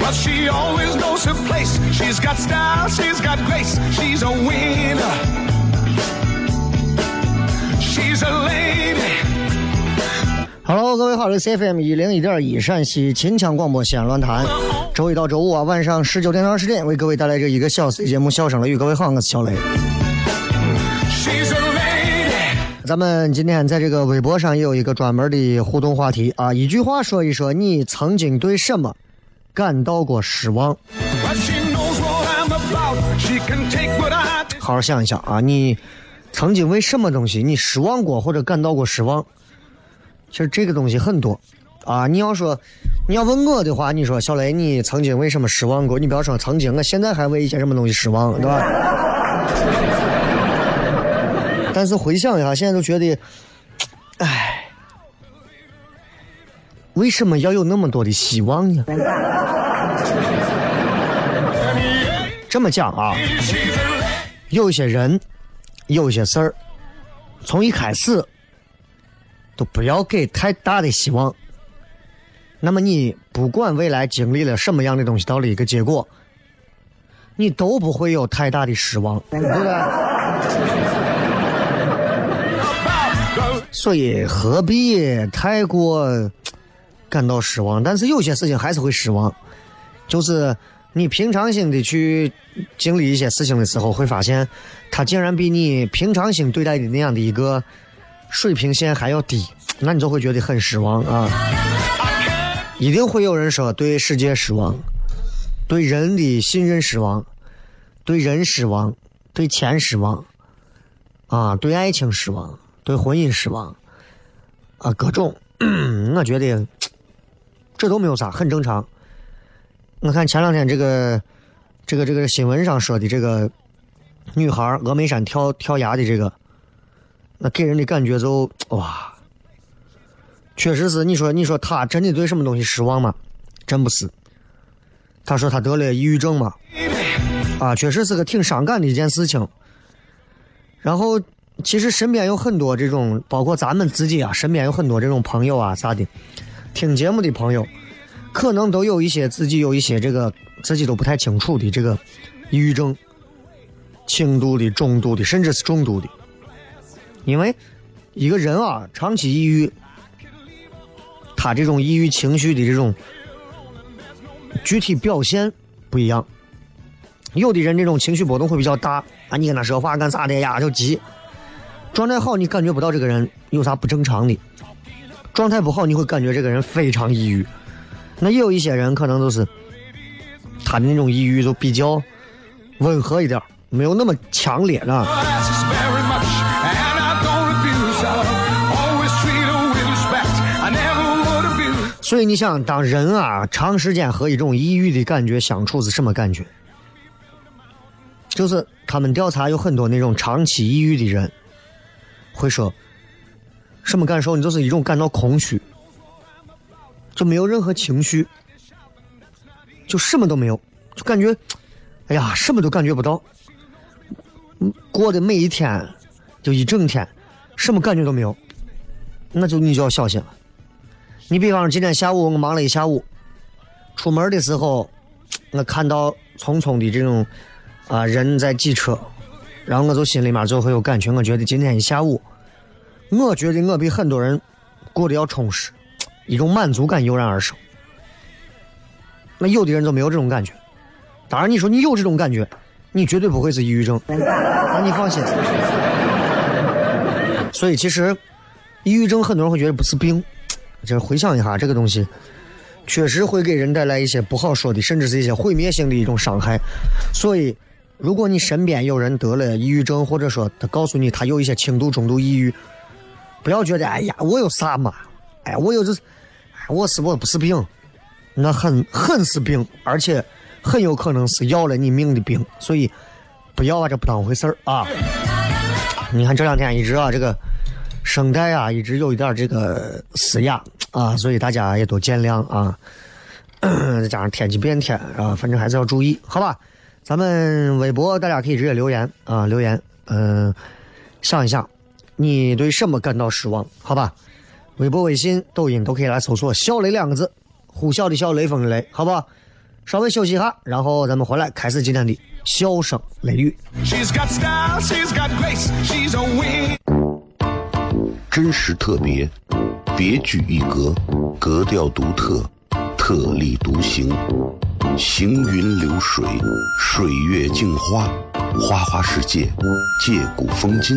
Well, she always knows her place. She's got style, she's got grace. She's a winner. She's a lady. Hello，各位好，这是 CFM 一零一点一陕西秦腔广播西安论坛，周一到周五啊晚上十九点到二十点为各位带来这一个小时的节目《笑声雷雨》。各位好，我是小雷。She's a lady. 咱们今天在这个微博上也有一个专门的互动话题啊，一句话说一说你曾经对什么感到过失望好好想一想啊，你曾经为什么东西你失望过或者感到过失望？其实这个东西很多啊。你要说你要问我的话，你说小雷，你曾经为什么失望过？你不要说曾经，我现在还为一些什么东西失望，对吧？但是回想一下，现在都觉得，唉，为什么要有那么多的希望呢？这么讲啊，有些人，有些事儿，从一开始都不要给太大的希望。那么你不管未来经历了什么样的东西，到了一个结果，你都不会有太大的失望，对吧？所以何必太过感到失望？但是有些事情还是会失望，就是你平常心的去经历一些事情的时候，会发现他竟然比你平常心对待的那样的一个水平线还要低，那你就会觉得很失望啊！一定会有人说对世界失望，对人的信任失望，对人失望，对钱失望，啊，对爱情失望，对婚姻失望，啊，各种，我觉得这都没有啥，很正常。我看前两天这个这个这个新闻上说的这个女孩峨眉山跳跳崖的这个，那给人的感觉就哇，确实是你说你说她真的对什么东西失望吗？真不是。她说她得了抑郁症嘛，啊，确实是个挺伤感的一件事情。然后其实身边有很多这种，包括咱们自己啊，身边有很多这种朋友啊啥的，听节目的朋友。可能都有一些自己有一些这个自己都不太清楚的这个抑郁症，轻度的、中度的，甚至是重度的。因为一个人啊，长期抑郁，他这种抑郁情绪的这种具体表现不一样。有的人这种情绪波动会比较大啊，你跟他说话干啥的呀就急。状态好，你感觉不到这个人有啥不正常的；状态不好，你会感觉这个人非常抑郁。那也有一些人可能都是他的那种抑郁就比较温和一点，没有那么强烈啊。asks very much, and I don't abuse her. Always treat her with respect. I never would abuse. 所以你想，当人啊长时间和一种抑郁的感觉相处是什么感觉？就是他们调查有很多那种长期抑郁的人，会说什么感受？你就是一种感到空虚，就没有任何情绪，就什么都没有，就感觉，哎呀，什么都感觉不到，过的每一天就一整天，什么感觉都没有，那就你就要小心了。你比方说今天下午我忙了一下午，出门的时候，我看到匆匆的这种啊人在挤车，然后我就心里面就会有感觉，我觉得今天一下午，我觉得我比很多人过得要充实，一种满足感油然而生。那有的人就没有这种感觉，当然你说你有这种感觉，你绝对不会是抑郁症，那你放心。所以其实，抑郁症很多人会觉得不是病，就是回想一下这个东西，确实会给人带来一些不好说的，甚至是一些毁灭性的一种伤害。所以，如果你身边有人得了抑郁症，或者说他告诉你他有一些轻度、中度抑郁，不要觉得哎呀我有啥嘛，哎我有这，哎我是我不是病，那很很是病，而且很有可能是要了你命的病，所以不要把这不当回事儿啊。你看这两天一直啊，这个声带啊一直有一点这个嘶哑啊，所以大家也都见谅啊。再 加上天气变天啊，反正还是要注意，好吧？咱们微博大家可以直接留言啊，留言，嗯、想一想你对什么感到失望，好吧？微博、微信、抖音都可以来搜索“小雷”两个字，呼啸的啸，雷锋的雷，好不好？稍微休息一下，然后咱们回来开始今天的笑声雷雨。真实特别，别具一格，格调独特，特立独行，行云流水，水月镜花，花花世界，借古风今，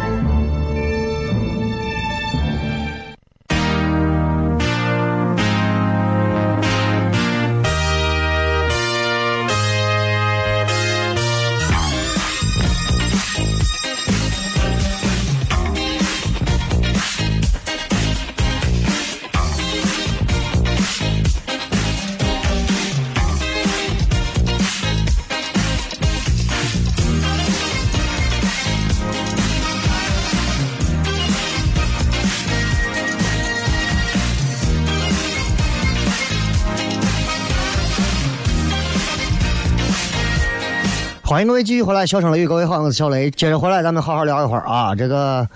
各位继续回来，笑声雷雨，各位好，我是小雷。接着回来，咱们好好聊一会儿啊。这个，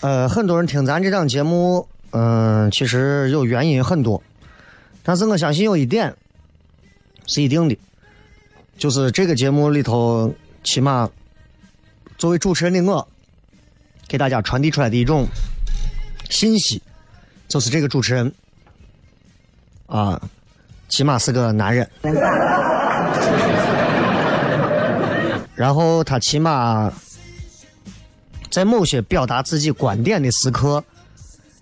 呃，很多人听咱这档节目，嗯、其实有原因很多，但是我相信有一点是一定的，就是这个节目里头，起码作为主持人的我，给大家传递出来的一种信息，就是这个主持人啊，起码是个男人。然后他起码在某些表达自己观点的时刻，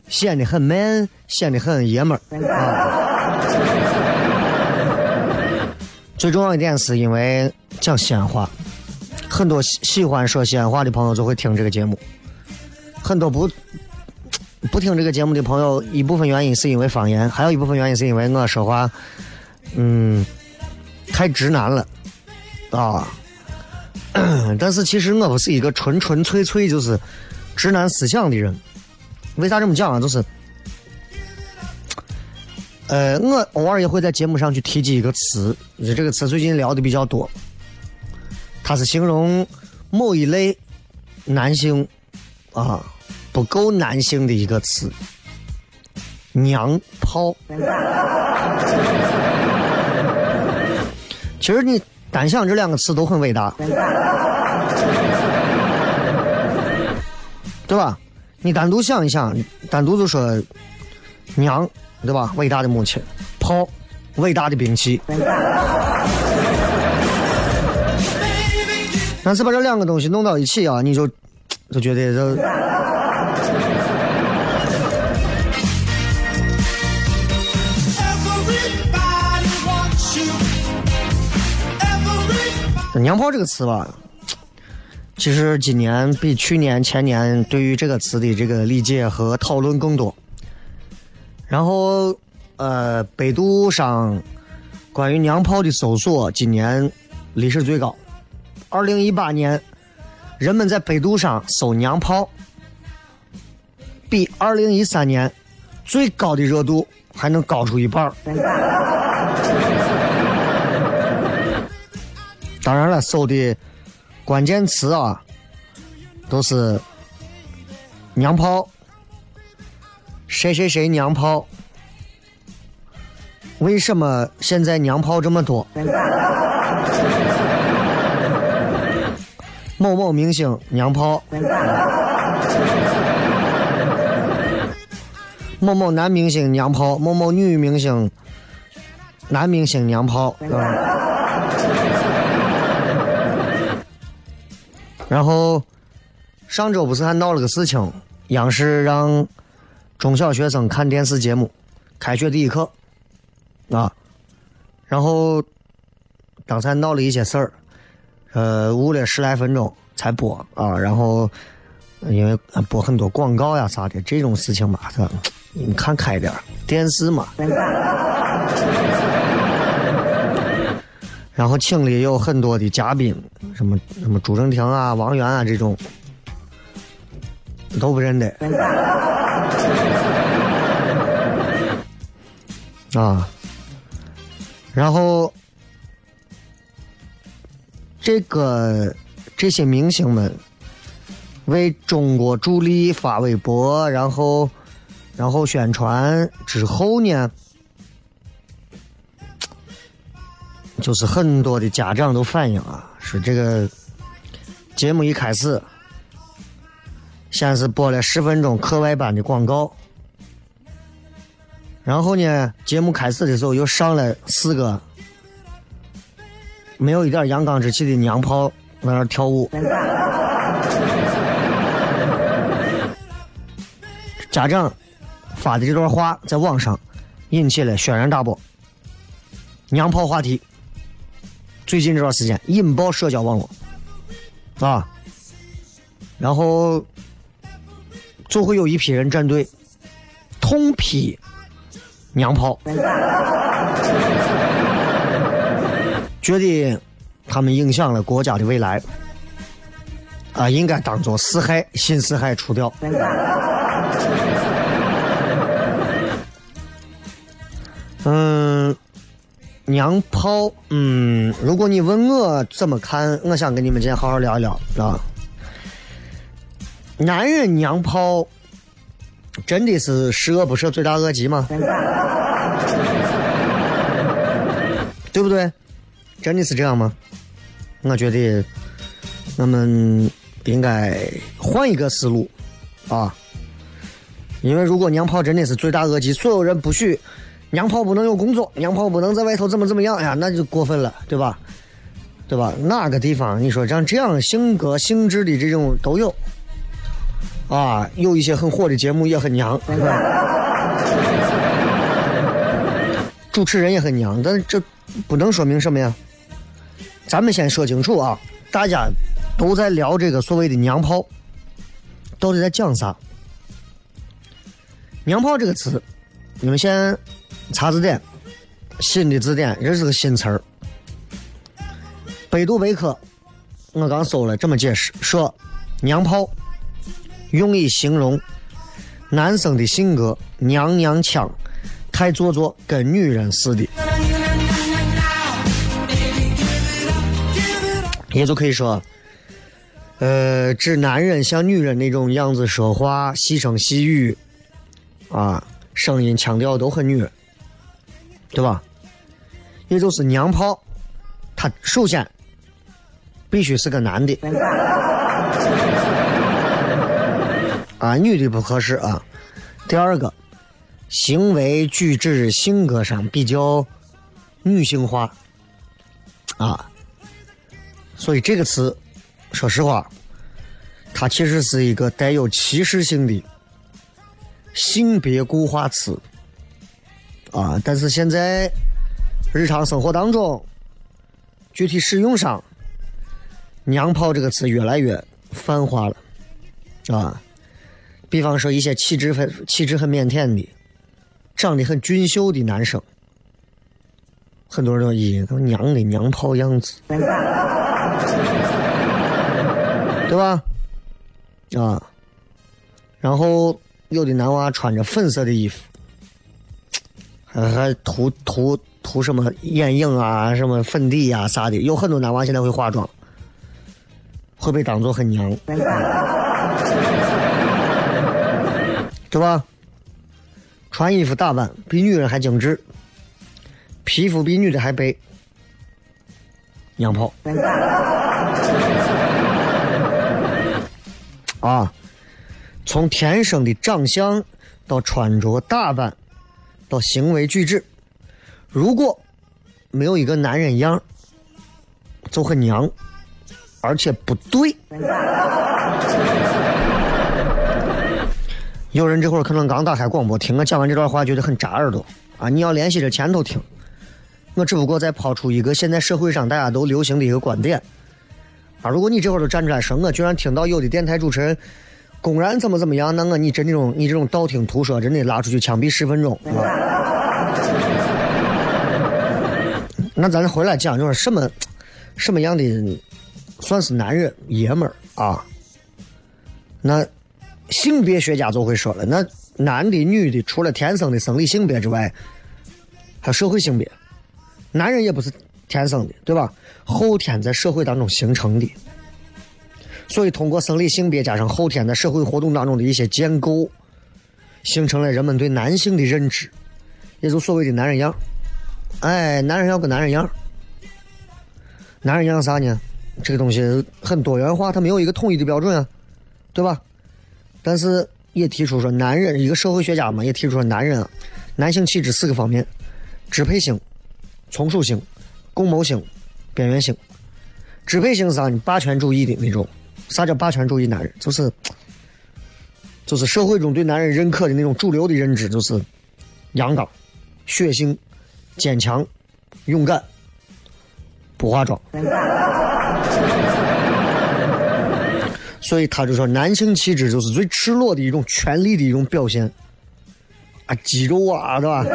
显得很 man，显得很爷们儿啊。最重要一点是因为讲西安话，很多喜喜欢说西安话的朋友就会听这个节目，很多不不听这个节目的朋友，一部分原因是因为方言，还有一部分原因是因为我说话，嗯，太直男了啊。但是其实我不是一个纯纯粹粹就是直男思想的人。为啥这么讲啊？就是，呃，我偶尔也会在节目上去提及一个词，这个词最近聊的比较多。它是形容某一类男性啊不够男性的一个词，娘炮。其实你单想这两个词都很伟大，对吧？你单独想一想，单独就说娘，对吧？伟大的母亲，炮，伟大的兵器。但是把这两个东西弄到一起啊，你就就觉得这。娘炮这个词吧。其实今年比去年、前年对于这个词的这个理解和讨论更多。然后，呃，百度上关于娘炮的搜索今年历史最高。二零一八年，人们在百度上搜娘炮，比二零一三年最高的热度还能高出一半当然了，搜的。关键词啊，都是娘炮，谁谁谁娘炮？为什么现在娘炮这么多？某某明星娘炮，某某男明星娘炮，某某女明星男明星娘炮。然后上周不是还闹了个事情，央视让中小学生看电视节目，开学第一课啊，然后刚才闹了一些事儿，呃，捂了十来分钟才播啊，然后因为播很多广告呀啥的，这种事情嘛，你看开点电视嘛。然后请的有很多的嘉宾，什么什么朱正廷啊、王源啊这种都不认得啊。然后这个这些明星们为中国助力发微博，然后然后宣传之后呢？就是很多的家长都反映啊，说这个节目一开始，先是播了十分钟课外班的广告，然后呢，节目开始的时候又上了四个没有一点阳刚之气的娘炮在那跳舞，家长发的这段话在网上引起了轩然大波，娘炮话题。最近这段时间引爆社交网络，啊，然后就会有一批人站队，痛批娘炮，觉得他们影响了国家的未来，啊，应该当做四害新四害除掉。嗯。娘炮，嗯，如果你问我怎么看，我想跟你们今天好好聊一聊，啊。男人娘炮，真的是十恶不赦、罪大恶极吗？对不对？真的是这样吗？我觉得，我们应该换一个思路，啊，因为如果娘炮真的是罪大恶极，所有人不许。娘炮不能有工作，娘炮不能在外头怎么怎么样呀？那就过分了，对吧？对吧？哪个地方你说像这样性格性质的这种都有啊？有一些很火的节目也很娘，主持人也很娘，但这不能说明什么呀？咱们先说清楚啊！大家都在聊这个所谓的娘炮，到底在讲啥？娘炮这个词，你们先。查字典，新的字典，这是个新词儿。百度百科，我刚搜了，这么解释：说，娘炮，用以形容男生的性格娘娘腔，太做作，跟女人似的。也就可以说，呃，指男人像女人那种样子说话，细声细语，啊，声音腔调都很女人，对吧？也就是娘炮，他首先必须是个男的，啊，女的不合适啊。第二个，行为举止、性格上比较女性化，啊。所以这个词，说实话，它其实是一个带有歧视性的性别固化词啊。但是现在日常生活当中，具体使用上，“娘炮”这个词越来越泛化了啊。比方说一些气质很气质很腼腆的、长得很俊秀的男生，很多人都咦，都娘的娘炮样子。对吧？啊，然后有的男娃穿着粉色的衣服，还涂涂涂什么眼影啊、什么粉底呀啥的。有很多男娃现在会化妆，会被当做很娘，对吧？穿衣服打扮比女人还精致，皮肤比女的还白。娘炮 啊！从天生的长相到穿着打扮，到行为举止，如果没有一个男人样，就很娘，而且不对。有人这会儿可能刚打开广播，听我讲完这段话，觉得很扎耳朵啊！你要联系着前头听。我只不过在抛出一个现在社会上大家都流行的一个观点啊！如果你这会儿都站出来说，我居然听到有的电台主持人公然怎么怎么样，那我你真这种你这种道听途说，真的拉出去枪毙十分钟。那咱回来讲，就是什么什么样的算是男人爷们儿啊？那性别学家就会说了，那男的女的除了天生的生理性别之外，还有社会性别。男人也不是天生的，对吧？后天在社会当中形成的，所以通过生理性别加上后天在社会活动当中的一些建构，形成了人们对男性的认知，也就所谓的男人样。哎，男人要个男人样。男人样啥呢？这个东西很多元化，它没有一个统一的标准啊，对吧？但是也提出说，男人一个社会学家嘛，也提出说，男人啊，男性气质四个方面：支配性。从属性、共谋性、边缘性、支配性是啥？霸权主义的那种。啥叫霸权主义男人？就是，就是社会中对男人认可的那种主流的认知，就是阳刚、血性、坚强、勇敢、不化妆。所以他就说，男性气质就是最赤裸的一种权力的一种表现。啊，肌肉啊，对吧？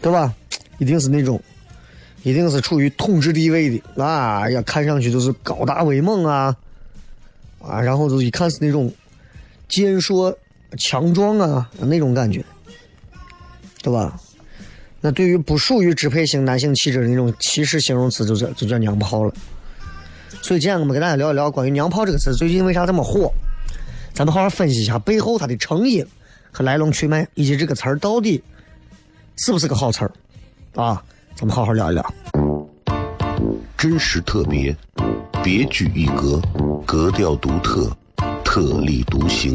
对吧？一定是那种，一定是处于统治地位的啊！呀，看上去就是高大威猛啊，啊，然后就一看是那种健硕强壮啊那种感觉，对吧？那对于不属于支配型男性气质的那种歧视形容词，就叫就叫娘炮了。所以今天我们跟大家聊一聊关于“娘炮”这个词最近为啥这么火？咱们好好分析一下背后它的成因和来龙去脉，以及这个词儿到底。是不是个好词儿啊？咱们好好聊一聊。真实特别，别具一格，格调独特，特立独行，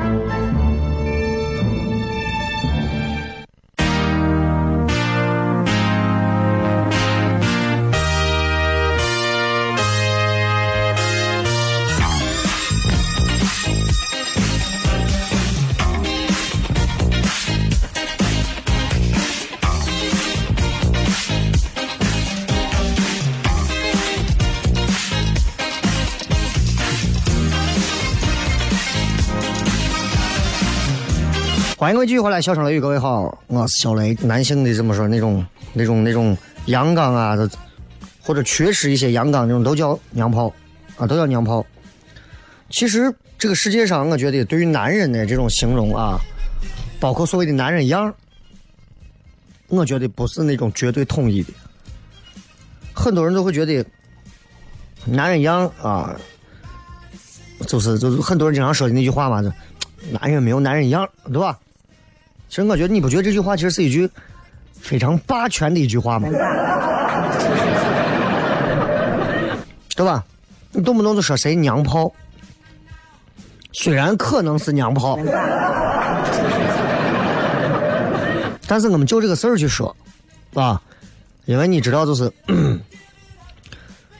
欢迎各位继续回来，小声雷雨，各位好，我是小雷。男性的这么说，那种、那种、那种阳刚啊，或者缺失一些阳刚那种，都叫娘炮啊，都叫娘炮。其实这个世界上，我觉得对于男人的这种形容啊，包括所谓的男人样，我觉得不是那种绝对统一的。很多人都会觉得男人样啊，就是就是很多人经常说的那句话嘛，就男人没有男人样，对吧？其实我觉得你不觉得这句话其实是一句非常霸权的一句话吗？对吧？你动不动就说谁娘炮，虽然可能是娘炮，但是我们就这个事儿去说，啊，因为你知道，就是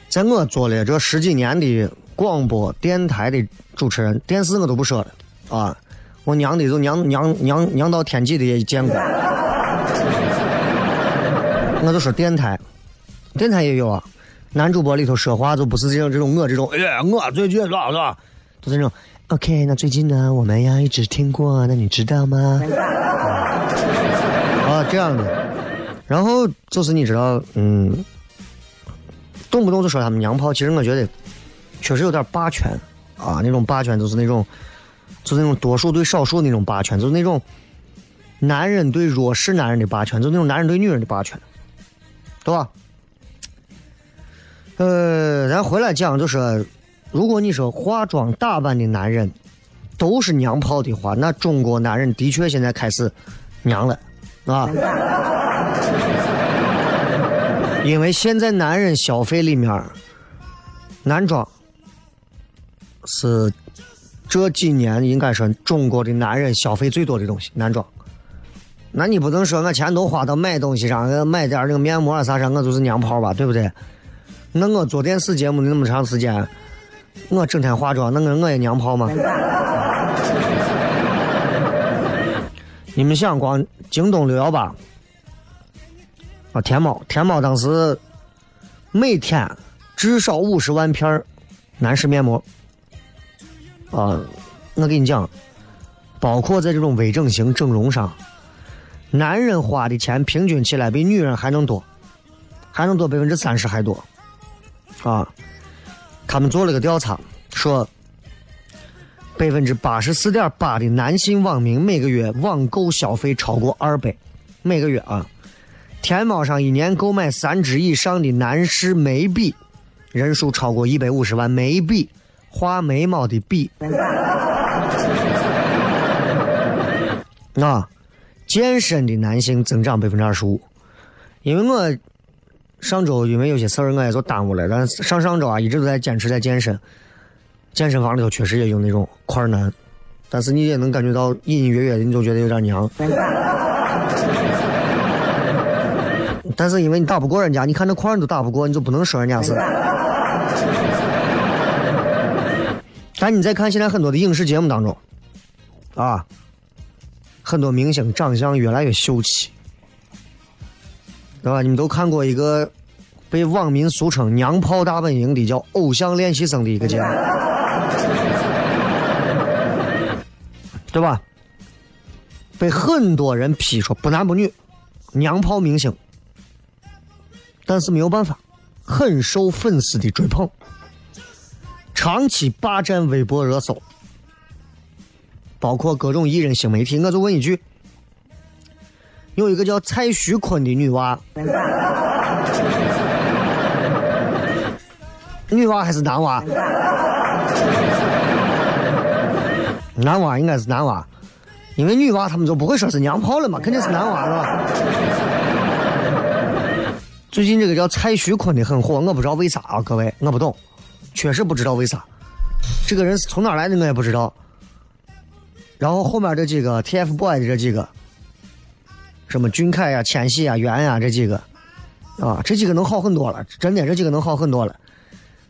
在我做了这十几年的广播电台的主持人，电视我都不说了啊。我娘的，就娘娘娘娘到天际的也见过，我就说电台，电台也有啊。男主播里头说话就不是这种这种我这种，哎，我最近咋咋，都是那种。OK，那最近呢，我们要一直听过，那你知道吗？啊，这样的。然后就是你知道，嗯，动不动就说他们娘炮，其实我觉得确实有点霸权啊，那种霸权就是那种。就那种多数对少数那种霸权，就是那种男人对弱势男人的霸权，就是那种男人对女人的霸权，对吧？呃，咱回来讲，就是如果你说化妆打扮的男人都是娘炮的话，那中国男人的确现在开始娘了，啊？因为现在男人消费里面，男装是。这几年应该说中国的男人消费最多的东西，男装。那你不能说我钱都花到买东西上，买点那个面膜啥啥，我就是娘炮吧，对不对？那我做电视节目的那么长时间，我整天化妆，那我我也娘炮吗？你们想光京东六幺八啊，天猫，天猫当时每天至少五十万片男士面膜。啊，我跟你讲，包括在这种微整形、整容上，男人花的钱平均起来比女人还能多，还能多百分之三十还多。啊，他们做了个调查，说百分之八十四点八的男性网民每个月网购消费超过二百，每个月啊，天猫上一年购买三支以上的男士眉笔人数超过一百五十万，眉笔。画眉毛的笔，啊，健身的男性增长百分之二十五。因为我上周因为有些事儿我也就耽误了，但上上周啊一直都在坚持在健身。健身房里头确实也有那种块男，但是你也能感觉到隐隐约约的，你就觉得有点娘。但是因为你打不过人家，你看那块你都打不过，你就不能说人家是。但你再看现在很多的影视节目当中，啊，很多明星长相越来越秀气，对吧？你们都看过一个被网民俗称“娘炮大本营”的叫《偶像练习生》的一个节目，对吧？被很多人批说不男不女，娘炮明星。但是没有办法，很受粉丝的追捧，长期霸占微博热搜，包括各种艺人、新媒体。我就问一句：有一个叫蔡徐坤的女娃，女娃还是男娃？男娃应该是男娃，因为女娃他们就不会说是娘炮了嘛，肯定是男娃了。最近这个叫蔡徐坤的很火，我不知道为啥啊，各位，我不懂，确实不知道为啥。这个人是从哪来的我也不知道。然后后面这几个 TFBOY 的这几个，什么俊凯呀、千玺呀、袁呀这几个，啊，这几个能好很多了，真的，这几个能好很多了。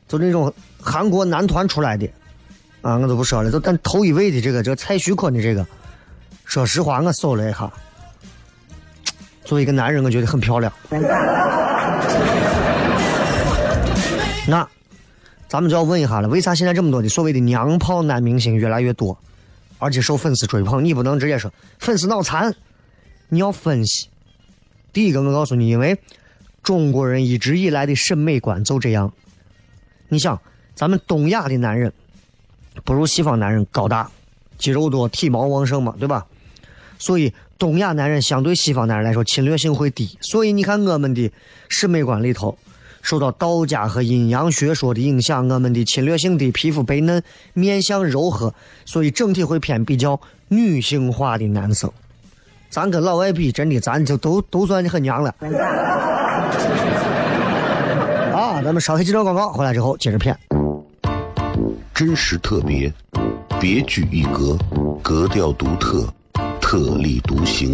就那种韩国男团出来的，啊，我都不说了。就但头一位的这个，这个蔡徐坤的这个，说实话，我搜了一下，作为一个男人，我觉得很漂亮。那，咱们就要问一下了，为啥现在这么多的所谓的娘炮男明星越来越多，而且受粉丝追捧？你不能直接说粉丝脑残，你要分析。第一个，我告诉你，因为中国人一直以来的审美观就这样。你想，咱们东亚的男人不如西方男人高大、肌肉多、体毛旺盛嘛，对吧？所以东亚男人相对西方男人来说侵略性会低。所以你看，我们的审美观里头。受到道家和阴阳学说的影响，我们的侵略性的，皮肤白嫩，面相柔和，所以整体会偏比较女性化的男生。咱跟老外比，真的咱就都都算很娘了。啊，咱们稍微几段广告，回来之后接着骗。真实特别，别具一格，格调独特，特立独行，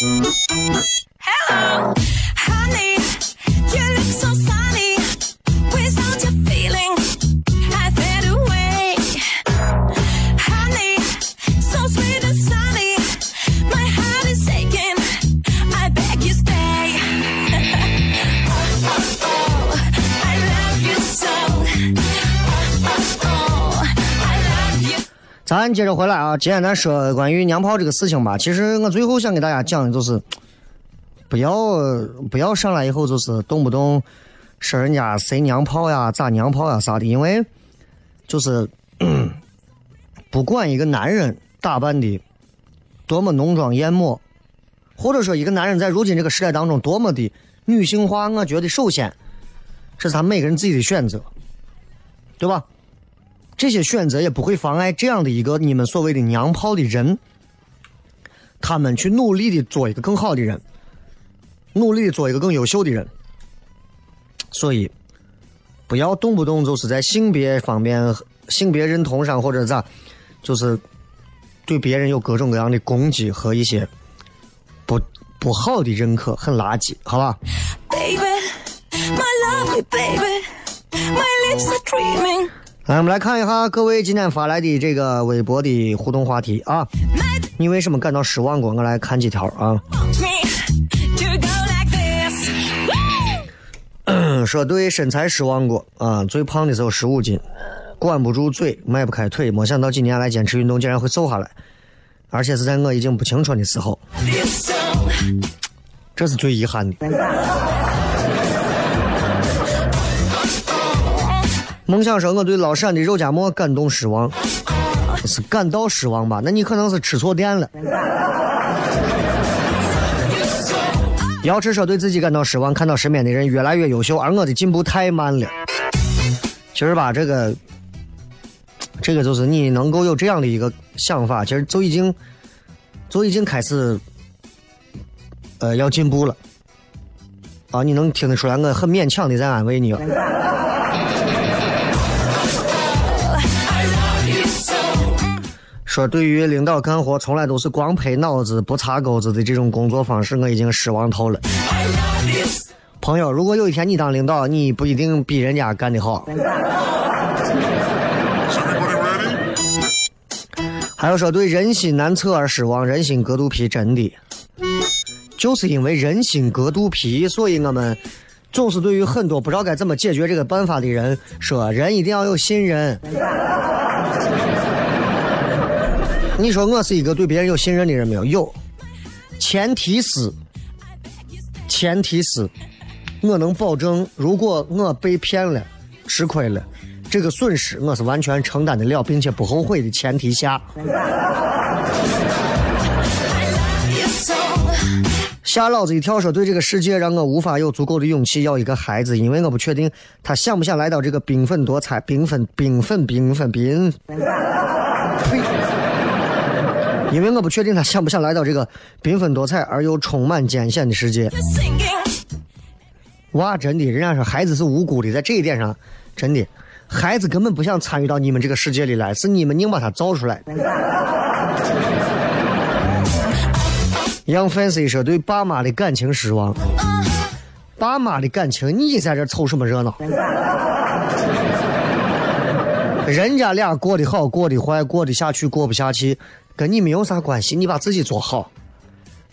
Hello, 咱接着回来啊，今天咱说关于娘炮这个事情吧。其实我最后想给大家讲的就是，不要不要上来以后就是动不动说人家谁娘炮呀、咋娘炮呀啥的，因为就是 不管一个男人打扮的多么浓妆艳抹，或者说一个男人在如今这个时代当中多么的女性化，我觉得首先这是他每个人自己的选择，对吧？这些选择也不会妨碍这样的一个你们所谓的娘炮的人，他们去努力的做一个更好的人，努力的做一个更优秀的人。所以，不要动不动就是在性别方面、性别认同上或者咋，就是对别人有各种各样的攻击和一些不不好的认可，很垃圾，好吧？baby. My lovely baby. My lips are dreaming. 来，我们来看一下各位今天发来的这个微博的互动话题啊，你为什么感到失望过？我来看几条啊。说对身材失望过啊，最胖的时候十五斤，管不住嘴，迈不开腿，没想到几年来坚持运动竟然会瘦下来，而且是在我已经不青春的时候，这是最遗憾的。梦想说我对老陕的肉夹馍感动失望，是感到失望吧？那你可能是吃错店了。瑶池说对自己感到失望，看到身边的人越来越优秀，而我的进步太慢了。其实吧，这个，这个就是你能够有这样的一个想法，其实就已经，就已经开始，呃，要进步了。啊，你能听得出来，我很勉强的在安慰你了。说对于领导干活从来都是光拍脑子不擦钩子的这种工作方式，我已经失望透了。朋友，如果有一天你当领导，你不一定比人家干得好。还有说对人心难测而失望，人心隔肚皮，真的，就是因为人心隔肚皮，所以我们总是对于很多不知道该怎么解决这个办法的人说，人一定要有信任。你说我是一个对别人有信任的人没有？有，前提是，前提是，我能保证，如果我被骗了、吃亏了，这个损失我是完全承担得了，并且不后悔的前提下。吓老子一跳！说对这个世界让我无法有足够的勇气要一个孩子，因为我不确定他想不想来到这个缤纷多彩、缤纷缤纷缤纷缤。呸！因为我不确定他想不想来到这个缤纷多彩而又充满艰险的世界。哇，真的，人家说孩子是无辜的，在这一点上，真的，孩子根本不想参与到你们这个世界里来，是你们硬把他造出来。杨 fancy 说对爸妈的感情失望，爸妈的感情，你在这凑什么热闹？人家俩过得好，过得坏，过得下去，过不下去，跟你没有啥关系。你把自己做好，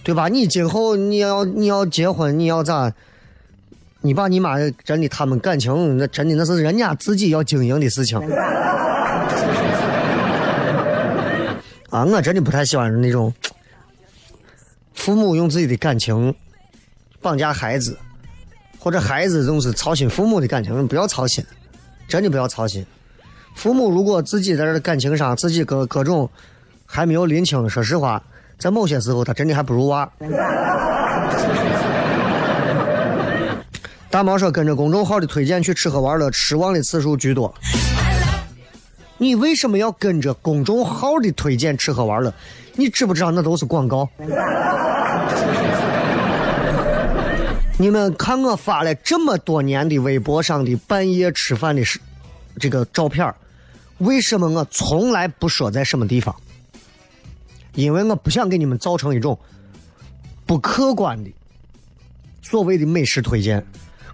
对吧？你今后你要你要结婚，你要咋？你爸你妈真的他们感情，那真的那是人家自己要经营的事情。啊，我真的不太喜欢那种父母用自己的感情绑架孩子，或者孩子总是操心父母的感情，不要操心，真的不要操心。父母如果自己在这感情上自己各各种还没有拎清，说实话，在某些时候他真的还不如娃。大毛说跟着公众号的推荐去吃喝玩乐，失望的次数居多。你为什么要跟着公众号的推荐吃喝玩乐？你知不知道那都是广告？你们看我发了这么多年的微博上的半夜吃饭的是这个照片为什么我从来不说在什么地方？因为我不想给你们造成一种不客观的所谓的美食推荐。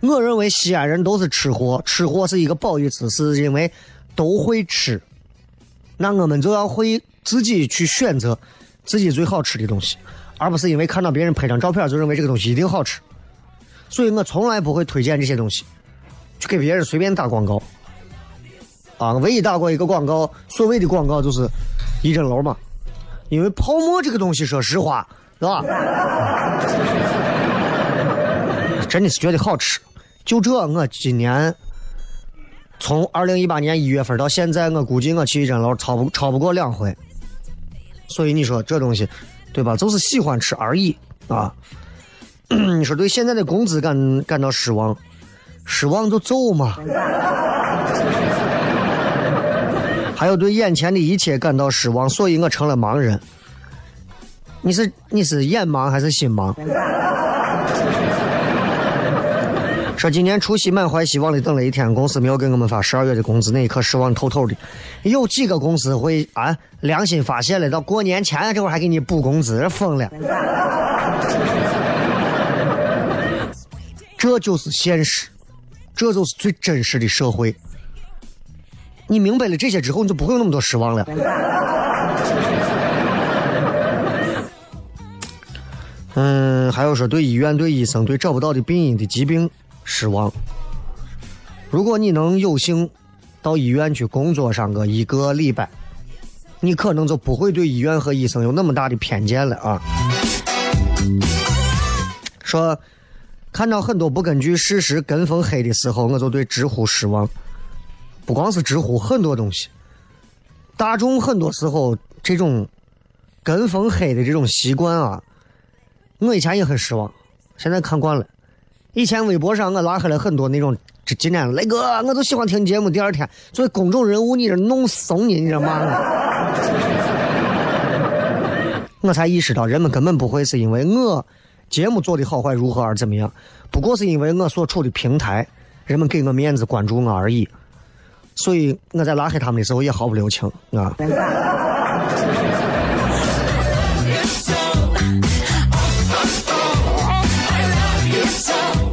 我认为西安人都是吃货，吃货是一个褒义词，是因为都会吃。那我们就要会自己去选择自己最好吃的东西，而不是因为看到别人拍张照片就认为这个东西一定好吃。所以我从来不会推荐这些东西，去给别人随便打广告。啊，唯一打过一个广告，所谓的广告就是一针楼嘛，因为泡沫这个东西，说实话，是吧？真的是觉得好吃。就这，我今年从二零一八年一月份到现在，我估计我去一针楼超不超不过两回。所以你说这东西，对吧？就是喜欢吃而已啊。你说对现在的工资感感到失望，失望就走嘛。还有对眼前的一切感到失望，所以我成了盲人。你是你是眼盲还是心盲？说今年除夕满怀希望的等了一天，公司没有给我们发十二月的工资，那一刻失望透透的。有几个公司会啊良心发现了，到过年前这会还给你补工资，疯了。这就是现实，这就是最真实的社会。你明白了这些之后，你就不会有那么多失望了。嗯，还有说对医院、对医生、对找不到的病因的疾病失望。如果你能有幸到医院去工作上个一个礼拜，你可能就不会对医院和医生有那么大的偏见了啊。说看到很多不根据事实跟风黑的时候，我就对知乎失望。不光是知乎，很多东西，大众很多时候这种跟风黑的这种习惯啊，我以前也很失望，现在看惯了。以前微博上我拉黑了很多那种，这今天雷哥，我就喜欢听节目。第二天作为公众人物，你这弄怂你，你这骂我，我才意识到人们根本不会是因为我节目做的好坏如何而怎么样，不过是因为我所处的平台，人们给我面子关注我而已。所以我在拉黑他们的时候也毫不留情啊。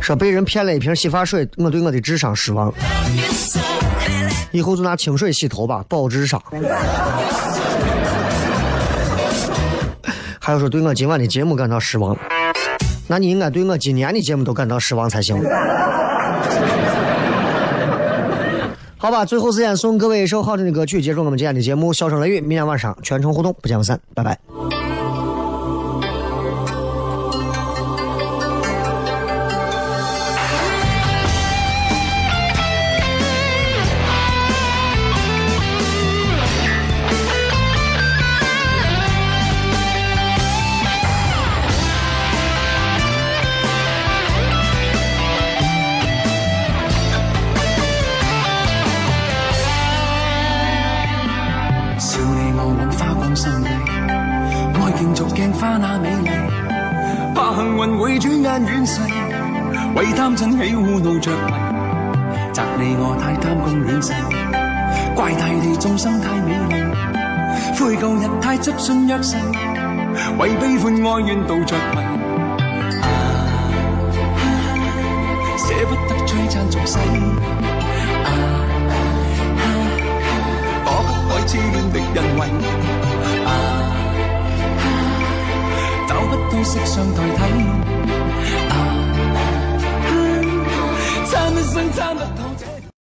说被人骗了一瓶洗发水，我对我的智商失望。以后就拿清水洗头吧，保智商。还有说对我今晚的节目感到失望，那你应该对我今年的节目都感到失望才行。好吧，最后时间送各位一首好听的歌曲，结束我们今天的节目。笑声雷雨，明天晚上全程互动，不见不散，拜拜。會轉眼遠逝，為貪嗔喜惡怒着迷，责你我太贪功戀勢，怪大地众生太美丽，悔旧日太执信约誓，为悲欢哀怨妒着迷。啊捨不得璀璨俗世，啊躲不开痴恋的人為，啊，找不到色相代替，啊，參一生參不透。